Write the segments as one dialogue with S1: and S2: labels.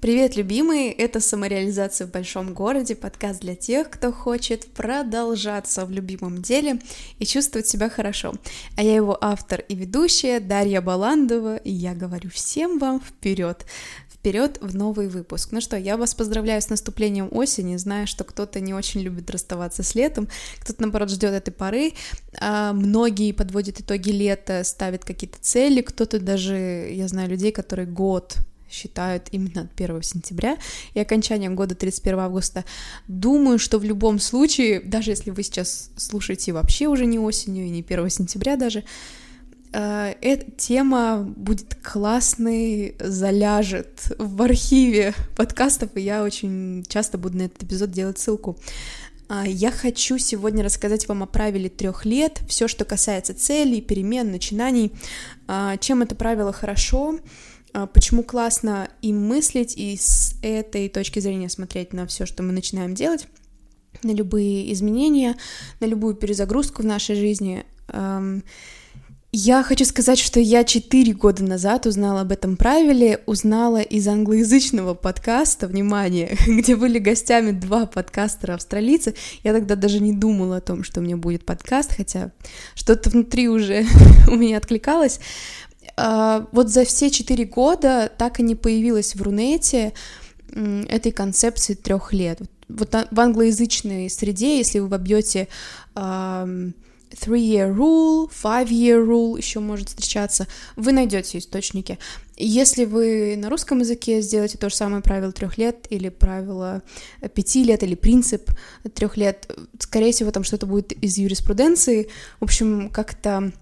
S1: Привет, любимые! Это «Самореализация в большом городе», подкаст для тех, кто хочет продолжаться в любимом деле и чувствовать себя хорошо. А я его автор и ведущая Дарья Баландова, и я говорю всем вам вперед! вперед в новый выпуск. Ну что, я вас поздравляю с наступлением осени, знаю, что кто-то не очень любит расставаться с летом, кто-то, наоборот, ждет этой поры, а многие подводят итоги лета, ставят какие-то цели, кто-то даже, я знаю людей, которые год считают именно 1 сентября и окончанием года 31 августа. Думаю, что в любом случае, даже если вы сейчас слушаете вообще уже не осенью и не 1 сентября даже, э, эта тема будет классной, заляжет в архиве подкастов, и я очень часто буду на этот эпизод делать ссылку. А, я хочу сегодня рассказать вам о правиле трех лет, все, что касается целей, перемен, начинаний, а, чем это правило хорошо, почему классно и мыслить, и с этой точки зрения смотреть на все, что мы начинаем делать, на любые изменения, на любую перезагрузку в нашей жизни. Я хочу сказать, что я четыре года назад узнала об этом правиле, узнала из англоязычного подкаста, внимание, где были гостями два подкастера австралийца. Я тогда даже не думала о том, что у меня будет подкаст, хотя что-то внутри уже у меня откликалось. А, вот за все четыре года так и не появилась в Рунете этой концепции трех лет. Вот в англоязычной среде, если вы вобьете three-year rule, five-year rule еще может встречаться, вы найдете источники. Если вы на русском языке сделаете то же самое правило трех лет или правило пяти лет или принцип трех лет, скорее всего, там что-то будет из юриспруденции. В общем, как-то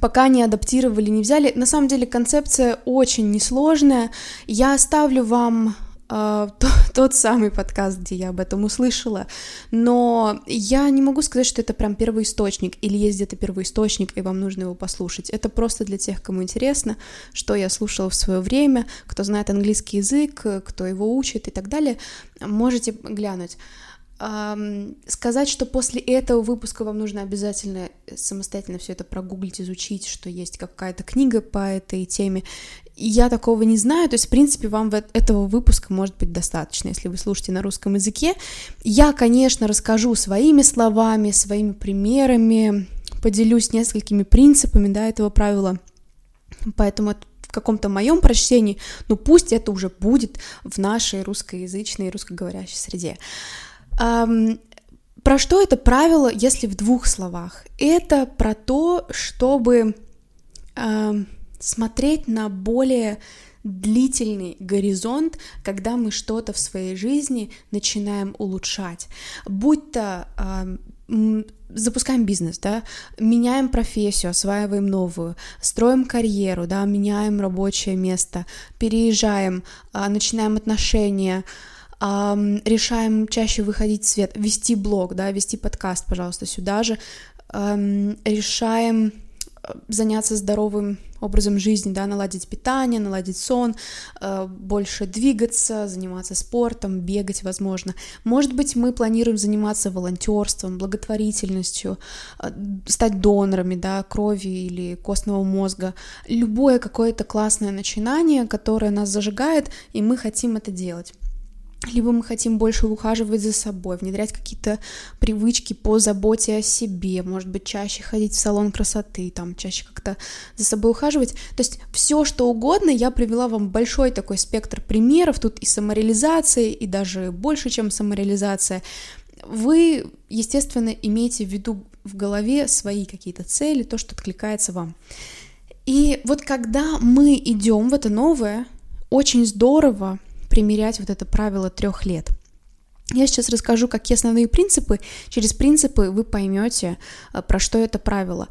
S1: пока не адаптировали, не взяли. На самом деле концепция очень несложная. Я оставлю вам э, тот самый подкаст, где я об этом услышала, но я не могу сказать, что это прям первоисточник, или есть где-то первоисточник, и вам нужно его послушать. Это просто для тех, кому интересно, что я слушала в свое время, кто знает английский язык, кто его учит и так далее, можете глянуть сказать, что после этого выпуска вам нужно обязательно самостоятельно все это прогуглить, изучить, что есть какая-то книга по этой теме. Я такого не знаю, то есть, в принципе, вам этого выпуска может быть достаточно, если вы слушаете на русском языке. Я, конечно, расскажу своими словами, своими примерами, поделюсь несколькими принципами, да, этого правила, поэтому в каком-то моем прочтении, ну пусть это уже будет в нашей русскоязычной, русскоговорящей среде. Um, про что это правило, если в двух словах? Это про то, чтобы uh, смотреть на более длительный горизонт, когда мы что-то в своей жизни начинаем улучшать. Будь то э, запускаем бизнес, да, меняем профессию, осваиваем новую, строим карьеру, да, меняем рабочее место, переезжаем, э, начинаем отношения, решаем чаще выходить в свет, вести блог, да, вести подкаст, пожалуйста, сюда же, решаем э, заняться здоровым образом жизни, да, наладить питание, наладить сон, э, больше двигаться, заниматься спортом, бегать, возможно. Может быть, мы планируем заниматься волонтерством, благотворительностью, э, стать донорами, да, крови или костного мозга. Любое какое-то классное начинание, которое нас зажигает, и мы хотим это делать либо мы хотим больше ухаживать за собой, внедрять какие-то привычки по заботе о себе, может быть, чаще ходить в салон красоты, там, чаще как-то за собой ухаживать. То есть все, что угодно, я привела вам большой такой спектр примеров, тут и самореализация, и даже больше, чем самореализация. Вы, естественно, имеете в виду в голове свои какие-то цели, то, что откликается вам. И вот когда мы идем в это новое, очень здорово примерять вот это правило трех лет. Я сейчас расскажу, какие основные принципы. Через принципы вы поймете, э, про что это правило.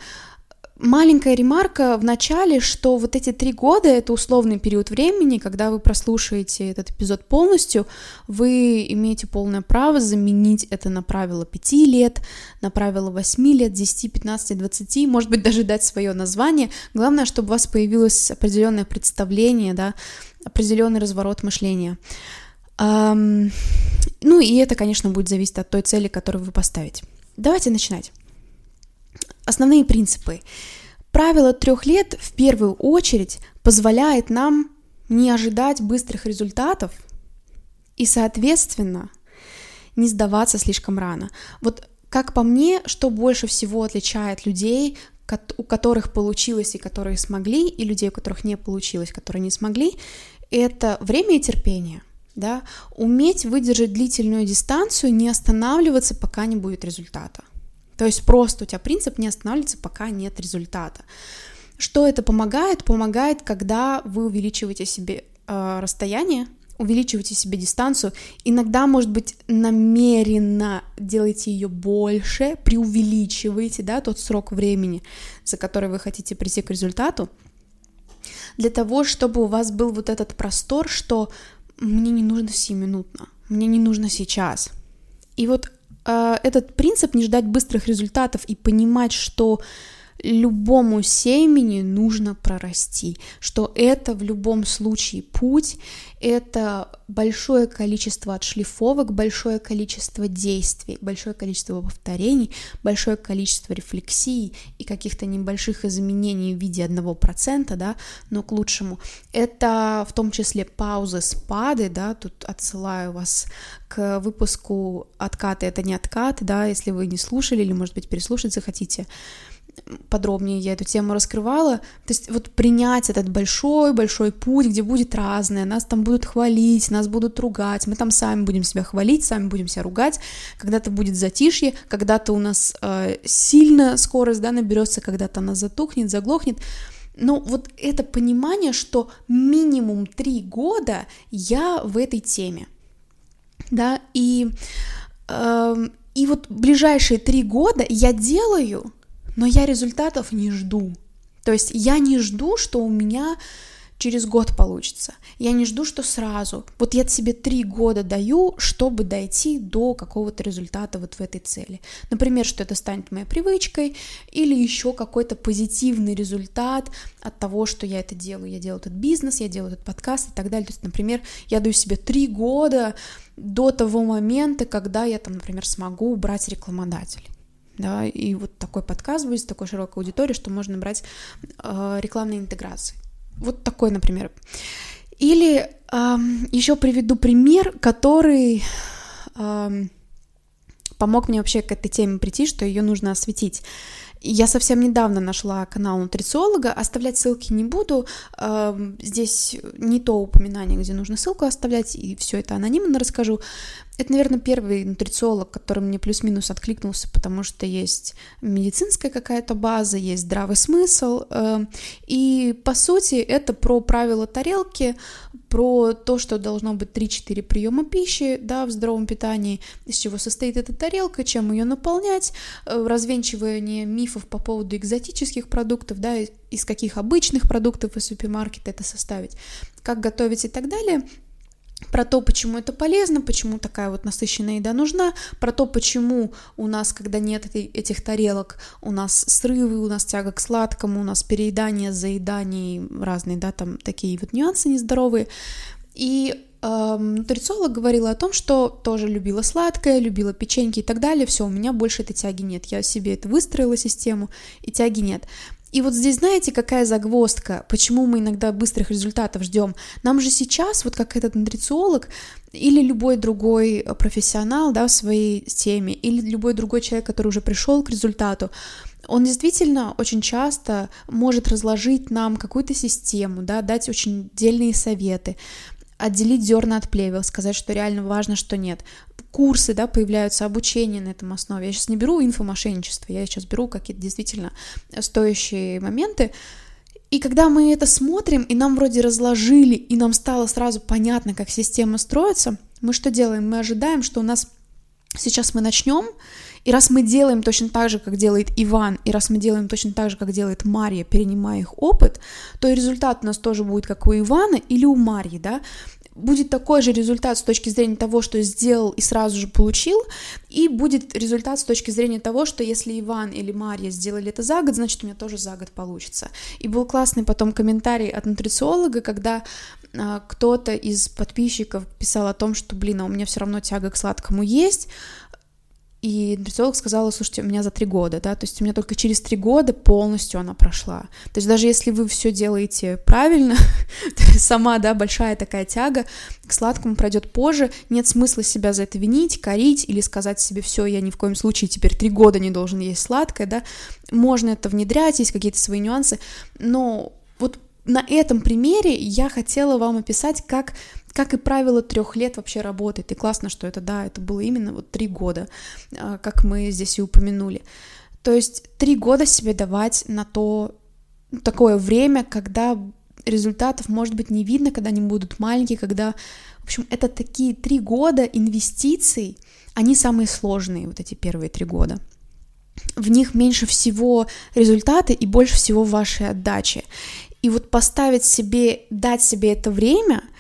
S1: Маленькая ремарка в начале, что вот эти три года — это условный период времени, когда вы прослушаете этот эпизод полностью, вы имеете полное право заменить это на правило пяти лет, на правило восьми лет, десяти, пятнадцати, двадцати, может быть, даже дать свое название. Главное, чтобы у вас появилось определенное представление, да, определенный разворот мышления. Ну и это, конечно, будет зависеть от той цели, которую вы поставите. Давайте начинать. Основные принципы. Правило трех лет в первую очередь позволяет нам не ожидать быстрых результатов и, соответственно, не сдаваться слишком рано. Вот как по мне, что больше всего отличает людей, у которых получилось и которые смогли, и людей, у которых не получилось, которые не смогли, это время и терпение. Да? Уметь выдержать длительную дистанцию, не останавливаться, пока не будет результата. То есть просто у тебя принцип не останавливаться, пока нет результата. Что это помогает? Помогает, когда вы увеличиваете себе э, расстояние, увеличиваете себе дистанцию. Иногда, может быть, намеренно делаете ее больше, преувеличиваете, да, тот срок времени, за который вы хотите прийти к результату, для того, чтобы у вас был вот этот простор, что мне не нужно сиюминутно, мне не нужно сейчас. И вот э, этот принцип не ждать быстрых результатов и понимать, что любому семени нужно прорасти, что это в любом случае путь, это большое количество отшлифовок, большое количество действий, большое количество повторений, большое количество рефлексий и каких-то небольших изменений в виде одного процента, да, но к лучшему. Это в том числе паузы, спады, да, тут отсылаю вас к выпуску «Откаты — это не откат», да, если вы не слушали или, может быть, переслушать захотите, подробнее я эту тему раскрывала. То есть вот принять этот большой-большой путь, где будет разное, нас там будут хвалить, нас будут ругать, мы там сами будем себя хвалить, сами будем себя ругать, когда-то будет затишье, когда-то у нас э, сильно скорость, да, наберется, когда-то она затухнет, заглохнет. Но вот это понимание, что минимум три года я в этой теме, да, и, э, и вот ближайшие три года я делаю но я результатов не жду. То есть я не жду, что у меня через год получится. Я не жду, что сразу. Вот я себе три года даю, чтобы дойти до какого-то результата вот в этой цели. Например, что это станет моей привычкой, или еще какой-то позитивный результат от того, что я это делаю. Я делаю этот бизнес, я делаю этот подкаст и так далее. То есть, например, я даю себе три года до того момента, когда я там, например, смогу убрать рекламодателей да, и вот такой подкаст будет с такой широкой аудиторией, что можно брать э, рекламные интеграции. Вот такой, например. Или э, еще приведу пример, который э, помог мне вообще к этой теме прийти, что ее нужно осветить. Я совсем недавно нашла канал нутрициолога, оставлять ссылки не буду. Здесь не то упоминание, где нужно ссылку оставлять, и все это анонимно расскажу. Это, наверное, первый нутрициолог, который мне плюс-минус откликнулся, потому что есть медицинская какая-то база, есть здравый смысл. Эм, и, по сути, это про правила тарелки, про то, что должно быть 3-4 приема пищи да, в здоровом питании, из чего состоит эта тарелка, чем ее наполнять, э, развенчивание мифов по поводу экзотических продуктов, да, из каких обычных продуктов из супермаркета это составить, как готовить и так далее – про то, почему это полезно, почему такая вот насыщенная еда нужна, про то, почему у нас, когда нет этих тарелок, у нас срывы, у нас тяга к сладкому, у нас переедание, заедание, разные, да, там такие вот нюансы нездоровые. И э, нутрициолог говорила о том, что тоже любила сладкое, любила печеньки и так далее, все, у меня больше этой тяги нет, я себе это выстроила систему, и тяги нет. И вот здесь, знаете, какая загвоздка, почему мы иногда быстрых результатов ждем? Нам же сейчас, вот как этот нутрициолог или любой другой профессионал да, в своей теме, или любой другой человек, который уже пришел к результату, он действительно очень часто может разложить нам какую-то систему, да, дать очень дельные советы, отделить зерна от плевел, сказать, что реально важно, что нет курсы, да, появляются, обучение на этом основе. Я сейчас не беру инфомошенничество, я сейчас беру какие-то действительно стоящие моменты. И когда мы это смотрим, и нам вроде разложили, и нам стало сразу понятно, как система строится, мы что делаем? Мы ожидаем, что у нас сейчас мы начнем, и раз мы делаем точно так же, как делает Иван, и раз мы делаем точно так же, как делает Мария, перенимая их опыт, то и результат у нас тоже будет как у Ивана или у Марии, да будет такой же результат с точки зрения того, что сделал и сразу же получил, и будет результат с точки зрения того, что если Иван или Марья сделали это за год, значит, у меня тоже за год получится. И был классный потом комментарий от нутрициолога, когда а, кто-то из подписчиков писал о том, что, блин, а у меня все равно тяга к сладкому есть, и нутрициолог сказала, слушайте, у меня за три года, да, то есть у меня только через три года полностью она прошла. То есть даже если вы все делаете правильно, сама, да, большая такая тяга к сладкому пройдет позже, нет смысла себя за это винить, корить или сказать себе, все, я ни в коем случае теперь три года не должен есть сладкое, да, можно это внедрять, есть какие-то свои нюансы, но вот на этом примере я хотела вам описать, как как и правило трех лет вообще работает. И классно, что это, да, это было именно вот три года, а, как мы здесь и упомянули. То есть три года себе давать на то, такое время, когда результатов, может быть, не видно, когда они будут маленькие, когда, в общем, это такие три года инвестиций, они самые сложные, вот эти первые три года. В них меньше всего результаты и больше всего вашей отдачи. И вот поставить себе, дать себе это время —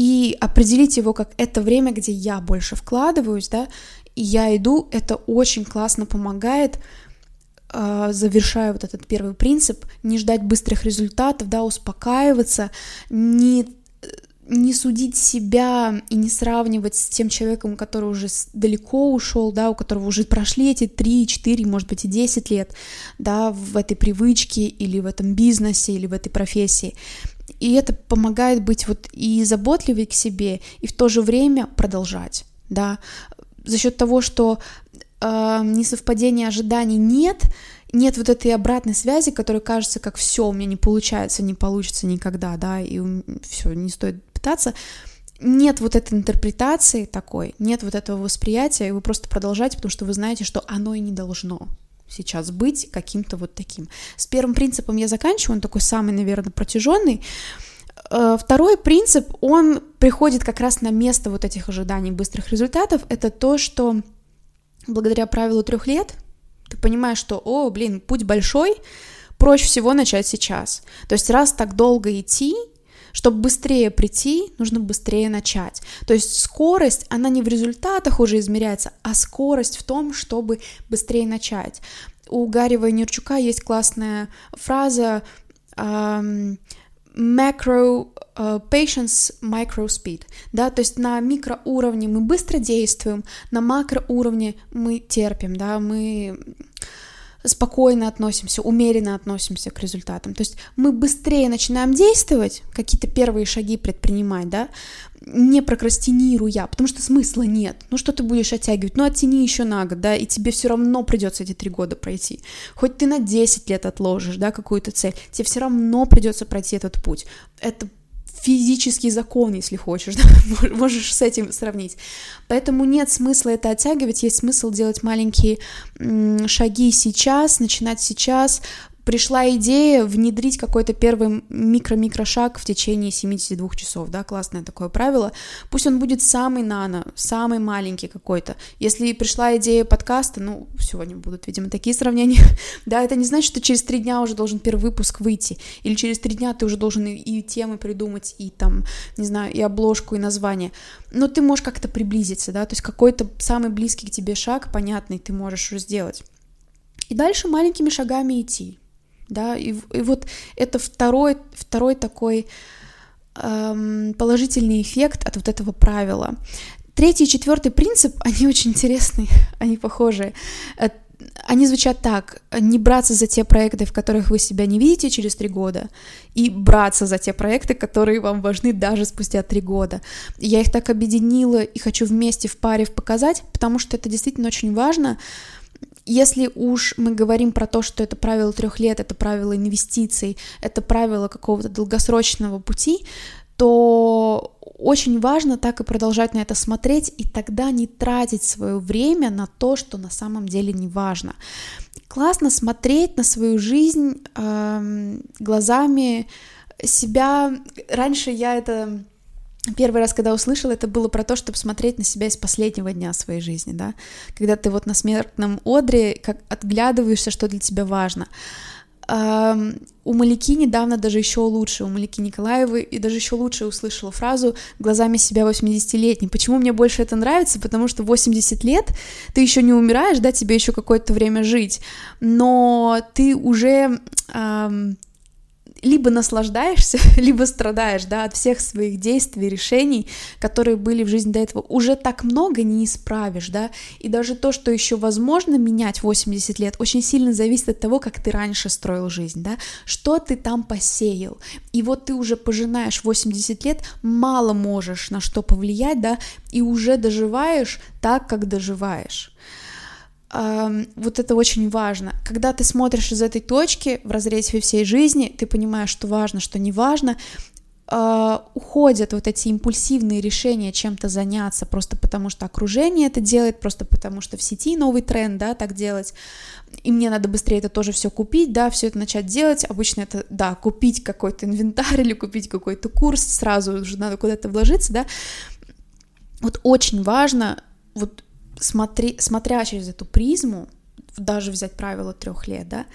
S1: и определить его как это время, где я больше вкладываюсь, да, и я иду, это очень классно помогает, э, завершая вот этот первый принцип, не ждать быстрых результатов, да, успокаиваться, не не судить себя и не сравнивать с тем человеком, который уже далеко ушел, да, у которого уже прошли эти 3, 4, может быть, и 10 лет, да, в этой привычке или в этом бизнесе или в этой профессии. И это помогает быть вот и заботливой к себе, и в то же время продолжать, да, за счет того, что э, несовпадения ожиданий нет, нет вот этой обратной связи, которая кажется, как все у меня не получается, не получится никогда, да, и все, не стоит пытаться. Нет вот этой интерпретации такой, нет вот этого восприятия, и вы просто продолжаете, потому что вы знаете, что оно и не должно сейчас быть каким-то вот таким. С первым принципом я заканчиваю, он такой самый, наверное, протяженный. Э, второй принцип, он приходит как раз на место вот этих ожиданий быстрых результатов. Это то, что благодаря правилу трех лет ты понимаешь, что, о, блин, путь большой, проще всего начать сейчас. То есть раз так долго идти, чтобы быстрее прийти, нужно быстрее начать. То есть скорость, она не в результатах уже измеряется, а скорость в том, чтобы быстрее начать. У Гарри Вайнерчука есть классная фраза macro uh, patience, micro speed, да, то есть на микроуровне мы быстро действуем, на макроуровне мы терпим, да, мы спокойно относимся, умеренно относимся к результатам. То есть мы быстрее начинаем действовать, какие-то первые шаги предпринимать, да, не прокрастинируя, потому что смысла нет. Ну что ты будешь оттягивать? Ну оттяни еще на год, да, и тебе все равно придется эти три года пройти. Хоть ты на 10 лет отложишь, да, какую-то цель, тебе все равно придется пройти этот путь. Это физический закон, если хочешь, да? можешь с этим сравнить. Поэтому нет смысла это оттягивать, есть смысл делать маленькие шаги сейчас, начинать сейчас, пришла идея внедрить какой-то первый микро-микро шаг в течение 72 часов, да, классное такое правило. Пусть он будет самый нано, самый маленький какой-то. Если пришла идея подкаста, ну, сегодня будут, видимо, такие сравнения, да, это не значит, что через три дня уже должен первый выпуск выйти, или через три дня ты уже должен и, темы придумать, и там, не знаю, и обложку, и название. Но ты можешь как-то приблизиться, да, то есть какой-то самый близкий к тебе шаг, понятный, ты можешь уже сделать. И дальше маленькими шагами идти да, и, и вот это второй, второй такой эм, положительный эффект от вот этого правила. Третий и четвертый принцип, они очень интересные, они похожие. Э, они звучат так, не браться за те проекты, в которых вы себя не видите через три года, и браться за те проекты, которые вам важны даже спустя три года. Я их так объединила и хочу вместе в паре показать, потому что это действительно очень важно, если уж мы говорим про то, что это правило трех лет, это правило инвестиций, это правило какого-то долгосрочного пути, то очень важно так и продолжать на это смотреть, и тогда не тратить свое время на то, что на самом деле не важно. Классно смотреть на свою жизнь э, глазами себя. Раньше я это Первый раз, когда услышала, это было про то, чтобы смотреть на себя из последнего дня своей жизни, да, когда ты вот на смертном одре как отглядываешься, что для тебя важно. У Малики недавно даже еще лучше, у Малики Николаевой, и даже еще лучше услышала фразу «глазами себя 80-летней». Почему мне больше это нравится? Потому что 80 лет ты еще не умираешь, да, тебе еще какое-то время жить, но ты уже эм, либо наслаждаешься, либо страдаешь, да, от всех своих действий, решений, которые были в жизни до этого. Уже так много не исправишь, да, и даже то, что еще возможно менять 80 лет, очень сильно зависит от того, как ты раньше строил жизнь, да, что ты там посеял. И вот ты уже пожинаешь 80 лет, мало можешь на что повлиять, да, и уже доживаешь так, как доживаешь вот это очень важно. Когда ты смотришь из этой точки в разрезе всей жизни, ты понимаешь, что важно, что не важно, Uh, уходят вот эти импульсивные решения чем-то заняться, просто потому что окружение это делает, просто потому что в сети новый тренд, да, так делать, и мне надо быстрее это тоже все купить, да, все это начать делать. Обычно это, да, купить какой-то инвентарь или купить какой-то курс, сразу уже надо куда-то вложиться, да. Вот очень важно вот смотри, смотря через эту призму, даже взять правило трех лет, да,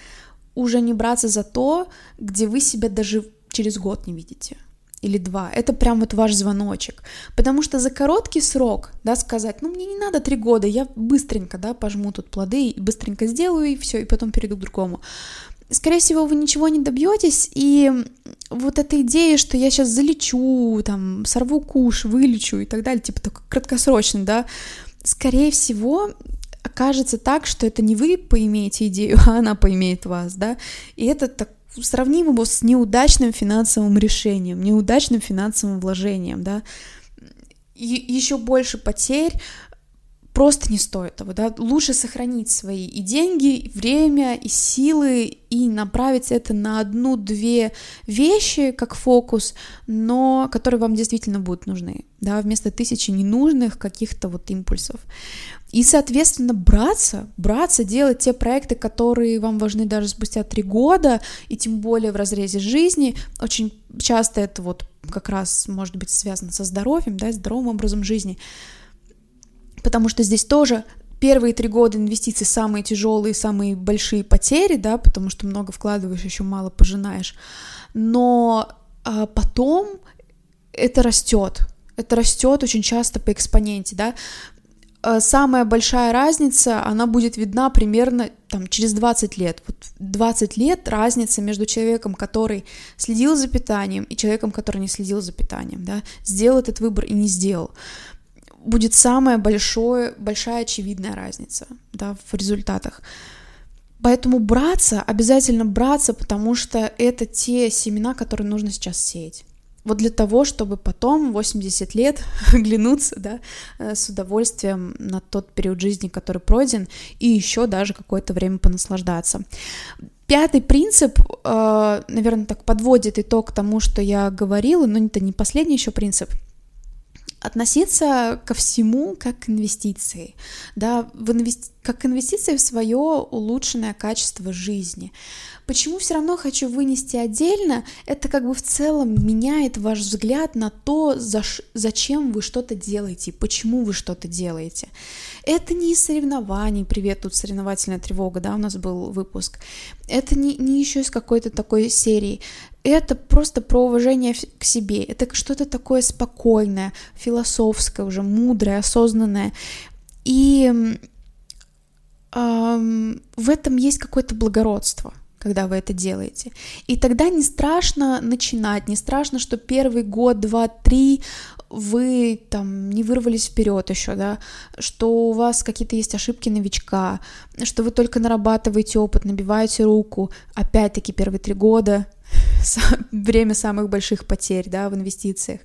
S1: уже не браться за то, где вы себя даже через год не видите или два. Это прям вот ваш звоночек. Потому что за короткий срок, да, сказать, ну, мне не надо три года, я быстренько, да, пожму тут плоды и быстренько сделаю, и все, и потом перейду к другому. Скорее всего, вы ничего не добьетесь, и вот эта идея, что я сейчас залечу, там, сорву куш, вылечу и так далее, типа такой краткосрочный, да, скорее всего, окажется так, что это не вы поимеете идею, а она поимеет вас, да, и это так сравнимо с неудачным финансовым решением, неудачным финансовым вложением, да, и еще больше потерь, просто не стоит того, да, лучше сохранить свои и деньги, и время, и силы, и направить это на одну-две вещи, как фокус, но которые вам действительно будут нужны, да, вместо тысячи ненужных каких-то вот импульсов. И, соответственно, браться, браться, делать те проекты, которые вам важны даже спустя три года, и тем более в разрезе жизни. Очень часто это вот как раз может быть связано со здоровьем, да, здоровым образом жизни потому что здесь тоже первые три года инвестиций самые тяжелые, самые большие потери, да, потому что много вкладываешь, еще мало пожинаешь. Но а, потом это растет, это растет очень часто по экспоненте, да. А, самая большая разница, она будет видна примерно там, через 20 лет. Вот 20 лет разница между человеком, который следил за питанием, и человеком, который не следил за питанием, да, сделал этот выбор и не сделал будет самая большое, большая очевидная разница да, в результатах. Поэтому браться, обязательно браться, потому что это те семена, которые нужно сейчас сеять. Вот для того, чтобы потом, 80 лет, оглянуться да, э, с удовольствием на тот период жизни, который пройден, и еще даже какое-то время понаслаждаться. Пятый принцип, э, наверное, так подводит итог тому, что я говорила, но это не последний еще принцип — относиться ко всему как к инвестиции, да, в инвести... как инвестиции в свое улучшенное качество жизни. Почему все равно хочу вынести отдельно? Это как бы в целом меняет ваш взгляд на то, за ш... зачем вы что-то делаете, почему вы что-то делаете. Это не из соревнований, привет, тут соревновательная тревога, да, у нас был выпуск. Это не, не еще из какой-то такой серии это просто про уважение к себе. Это что-то такое спокойное, философское, уже мудрое, осознанное. И эм, в этом есть какое-то благородство когда вы это делаете. И тогда не страшно начинать, не страшно, что первый год, два, три вы там не вырвались вперед еще, да, что у вас какие-то есть ошибки новичка, что вы только нарабатываете опыт, набиваете руку, опять-таки первые три года, время самых больших потерь, да, в инвестициях,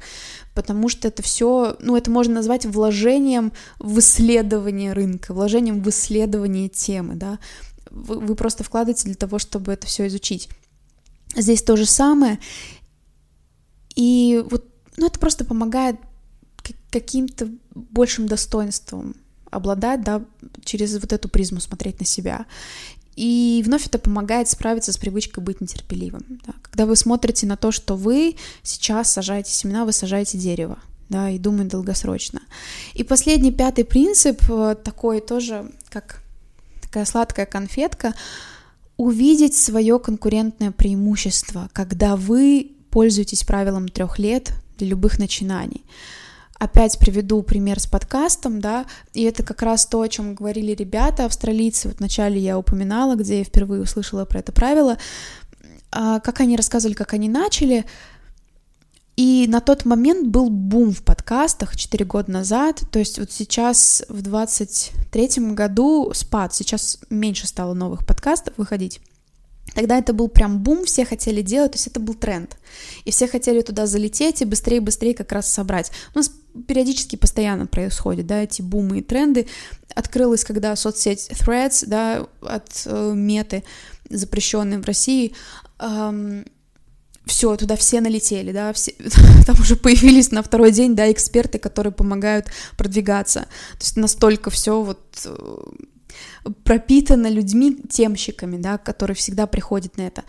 S1: потому что это все, ну, это можно назвать вложением в исследование рынка, вложением в исследование темы, да, вы, вы просто вкладываете для того, чтобы это все изучить. Здесь то же самое, и вот, ну, это просто помогает каким-то большим достоинством обладать, да, через вот эту призму смотреть на себя. И вновь это помогает справиться с привычкой быть нетерпеливым. Да. Когда вы смотрите на то, что вы сейчас сажаете семена, вы сажаете дерево, да, и думаете долгосрочно. И последний, пятый принцип, э, такой тоже, как такая сладкая конфетка, увидеть свое конкурентное преимущество, когда вы пользуетесь правилом трех лет для любых начинаний. Опять приведу пример с подкастом, да, и это как раз то, о чем говорили ребята, австралийцы, вот вначале я упоминала, где я впервые услышала про это правило. а, как они рассказывали, как они начали. И на тот момент был бум в подкастах 4 года назад, то есть вот сейчас в 23 году спад, сейчас меньше стало новых подкастов выходить. Тогда это был прям бум, все хотели делать, то есть это был тренд. И все хотели туда залететь и быстрее-быстрее как раз собрать. У нас периодически постоянно происходит, да, эти бумы и тренды. Открылась, когда соцсеть Threads, да, от э, меты, запрещенной в России, эм, все, туда все налетели, да, все, там уже появились на второй день, да, эксперты, которые помогают продвигаться. То есть настолько все вот э, пропитано людьми, темщиками, да, которые всегда приходят на это.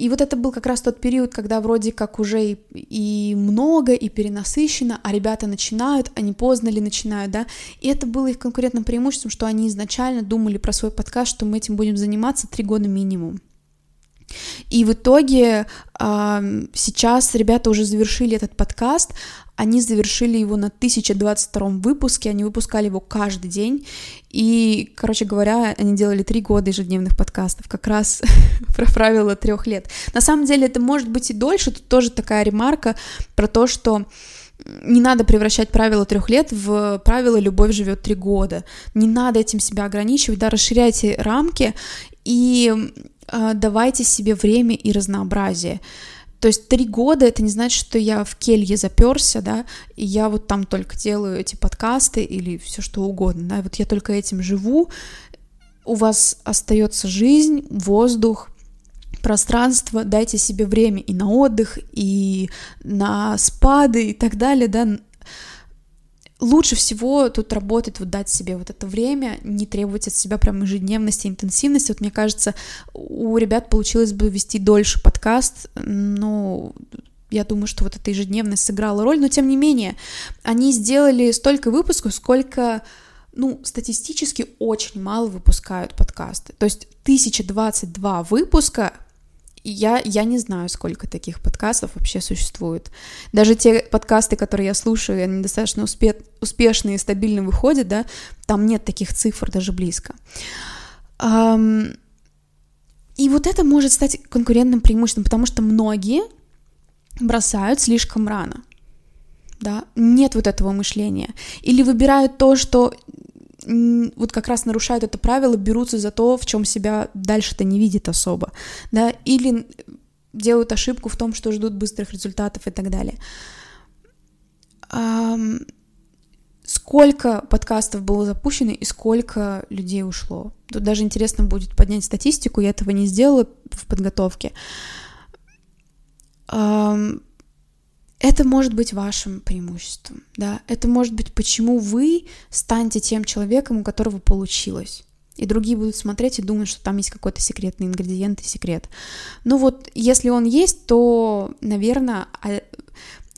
S1: И вот это был как раз тот период, когда вроде как уже и, и много, и перенасыщено, а ребята начинают, они поздно ли начинают, да, и это было их конкурентным преимуществом, что они изначально думали про свой подкаст, что мы этим будем заниматься три года минимум. И в итоге сейчас ребята уже завершили этот подкаст, они завершили его на 1022 выпуске, они выпускали его каждый день, и, короче говоря, они делали три года ежедневных подкастов, как раз про правило трех лет. На самом деле это может быть и дольше, тут тоже такая ремарка про то, что не надо превращать правило трех лет в правило «любовь живет три года». Не надо этим себя ограничивать, да, расширяйте рамки и э, давайте себе время и разнообразие. То есть три года это не значит, что я в келье заперся, да, и я вот там только делаю эти подкасты или все что угодно, да, вот я только этим живу. У вас остается жизнь, воздух, пространство, дайте себе время и на отдых, и на спады и так далее, да, лучше всего тут работает вот дать себе вот это время, не требовать от себя прям ежедневности, интенсивности. Вот мне кажется, у ребят получилось бы вести дольше подкаст, но я думаю, что вот эта ежедневность сыграла роль, но тем не менее, они сделали столько выпусков, сколько ну, статистически очень мало выпускают подкасты. То есть 1022 выпуска я, я не знаю, сколько таких подкастов вообще существует. Даже те подкасты, которые я слушаю, они достаточно успе успешные и стабильно выходят, да, там нет таких цифр даже близко. И вот это может стать конкурентным преимуществом, потому что многие бросают слишком рано. Да, нет вот этого мышления. Или выбирают то, что вот как раз нарушают это правило, берутся за то, в чем себя дальше-то не видит особо, да, или делают ошибку в том, что ждут быстрых результатов и так далее. Сколько подкастов было запущено и сколько людей ушло? Тут даже интересно будет поднять статистику, я этого не сделала в подготовке это может быть вашим преимуществом, да, это может быть, почему вы станете тем человеком, у которого получилось. И другие будут смотреть и думать, что там есть какой-то секретный ингредиент и секрет. Ну вот, если он есть, то, наверное, а,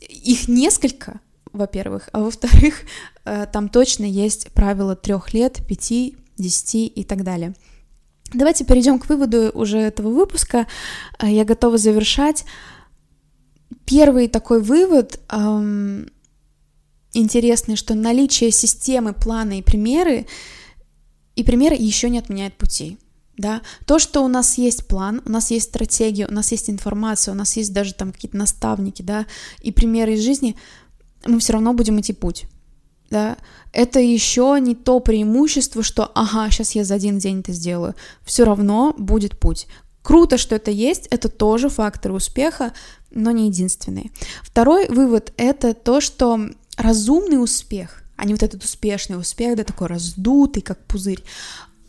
S1: их несколько, во-первых, а во-вторых, э, там точно есть правило трех лет, пяти, десяти и так далее. Давайте перейдем к выводу уже этого выпуска. Э, я готова завершать. Первый такой вывод эм, интересный, что наличие системы, плана и примеры и примеры еще не отменяет пути. Да? То, что у нас есть план, у нас есть стратегия, у нас есть информация, у нас есть даже там какие-то наставники, да, и примеры из жизни, мы все равно будем идти путь. Да? Это еще не то преимущество, что ага, сейчас я за один день это сделаю. Все равно будет путь. Круто, что это есть, это тоже фактор успеха, но не единственный. Второй вывод — это то, что разумный успех, а не вот этот успешный успех, да, такой раздутый, как пузырь,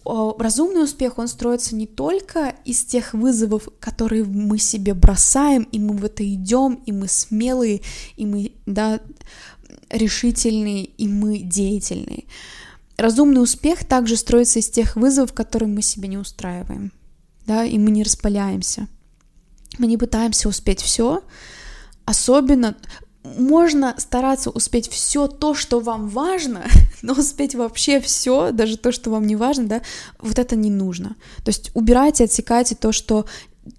S1: разумный успех, он строится не только из тех вызовов, которые мы себе бросаем, и мы в это идем, и мы смелые, и мы, да, решительные, и мы деятельные. Разумный успех также строится из тех вызовов, которые мы себе не устраиваем да, и мы не распаляемся. Мы не пытаемся успеть все, особенно можно стараться успеть все то, что вам важно, но успеть вообще все, даже то, что вам не важно, да, вот это не нужно. То есть убирайте, отсекайте то, что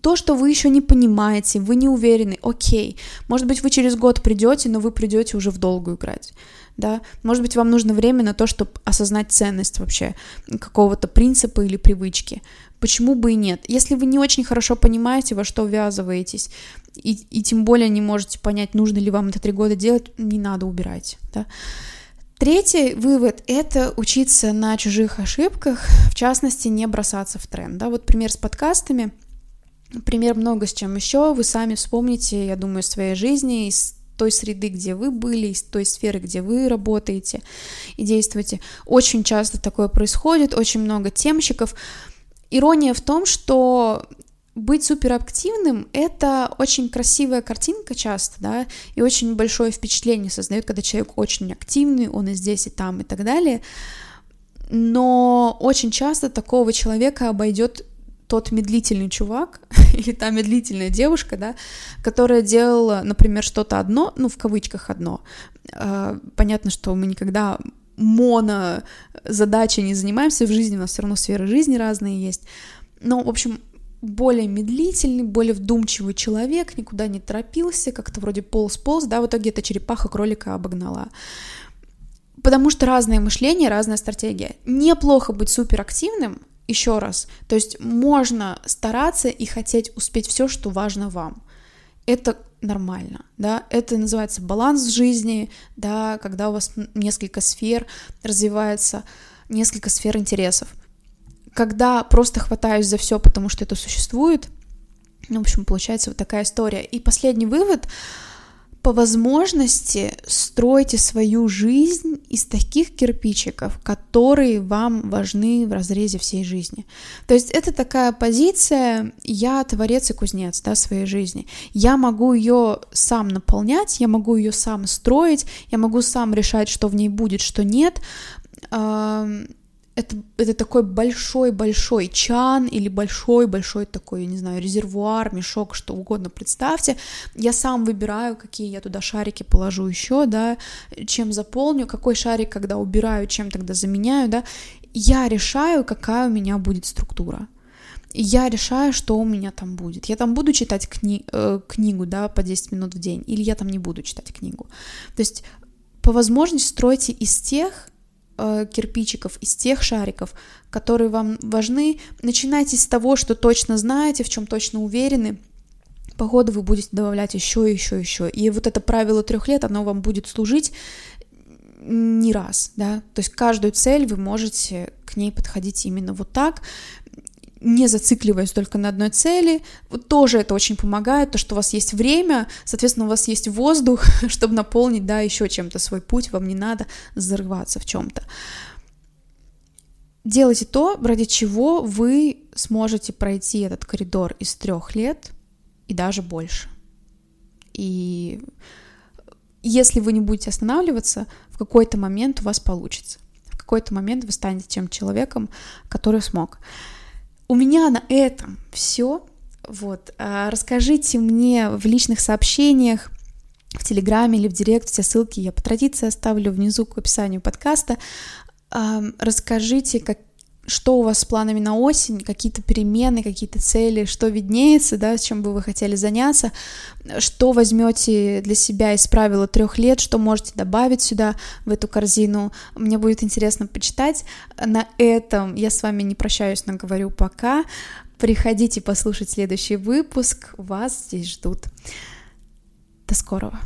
S1: то, что вы еще не понимаете, вы не уверены, окей. Может быть, вы через год придете, но вы придете уже в долгую играть. Да? Может быть, вам нужно время на то, чтобы осознать ценность вообще какого-то принципа или привычки. Почему бы и нет? Если вы не очень хорошо понимаете, во что ввязываетесь, и, и тем более не можете понять, нужно ли вам это три года делать, не надо убирать, да. Третий вывод — это учиться на чужих ошибках, в частности, не бросаться в тренд. Да? Вот пример с подкастами, пример много с чем еще. Вы сами вспомните, я думаю, своей жизни, из той среды, где вы были, из той сферы, где вы работаете и действуете. Очень часто такое происходит, очень много темщиков. Ирония в том, что быть суперактивным — это очень красивая картинка часто, да, и очень большое впечатление создает, когда человек очень активный, он и здесь, и там, и так далее. Но очень часто такого человека обойдет тот медлительный чувак или та медлительная девушка, да, которая делала, например, что-то одно, ну, в кавычках одно. А, понятно, что мы никогда моно задачи не занимаемся в жизни, у нас все равно сферы жизни разные есть. Но, в общем, более медлительный, более вдумчивый человек, никуда не торопился, как-то вроде полз-полз, да, в итоге эта черепаха кролика обогнала. Потому что разное мышление, разная стратегия. Неплохо быть суперактивным, еще раз, то есть можно стараться и хотеть успеть все, что важно вам. Это нормально, да, это называется баланс в жизни, да, когда у вас несколько сфер развивается, несколько сфер интересов когда просто хватаюсь за все, потому что это существует, ну, в общем, получается вот такая история. И последний вывод. По возможности стройте свою жизнь из таких кирпичиков, которые вам важны в разрезе всей жизни. То есть это такая позиция «я творец и кузнец» да, своей жизни. Я могу ее сам наполнять, я могу ее сам строить, я могу сам решать, что в ней будет, что нет это, это такой большой-большой чан или большой-большой такой, я не знаю, резервуар, мешок, что угодно, представьте. Я сам выбираю, какие я туда шарики положу еще, да, чем заполню, какой шарик, когда убираю, чем тогда заменяю, да. Я решаю, какая у меня будет структура. Я решаю, что у меня там будет. Я там буду читать кни э, книгу, да, по 10 минут в день, или я там не буду читать книгу. То есть по возможности стройте из тех э, кирпичиков, из тех шариков, которые вам важны. Начинайте с того, что точно знаете, в чем точно уверены. По ходу вы будете добавлять еще, еще, еще. И вот это правило трех лет, оно вам будет служить не раз, да, то есть каждую цель вы можете к ней подходить именно вот так, не зацикливаясь только на одной цели. Тоже это очень помогает, то, что у вас есть время, соответственно, у вас есть воздух, чтобы наполнить, да, еще чем-то свой путь, вам не надо взрываться в чем-то. Делайте то, ради чего вы сможете пройти этот коридор из трех лет и даже больше. И если вы не будете останавливаться, в какой-то момент у вас получится. В какой-то момент вы станете тем человеком, который смог. У меня на этом все. Вот. А расскажите мне в личных сообщениях, в Телеграме или в Директ, все ссылки я по традиции оставлю внизу к описанию подкаста. Расскажите, как, что у вас с планами на осень, какие-то перемены, какие-то цели, что виднеется, да, чем бы вы хотели заняться, что возьмете для себя из правила трех лет, что можете добавить сюда, в эту корзину. Мне будет интересно почитать. На этом я с вами не прощаюсь, но говорю пока. Приходите послушать следующий выпуск, вас здесь ждут. До скорого.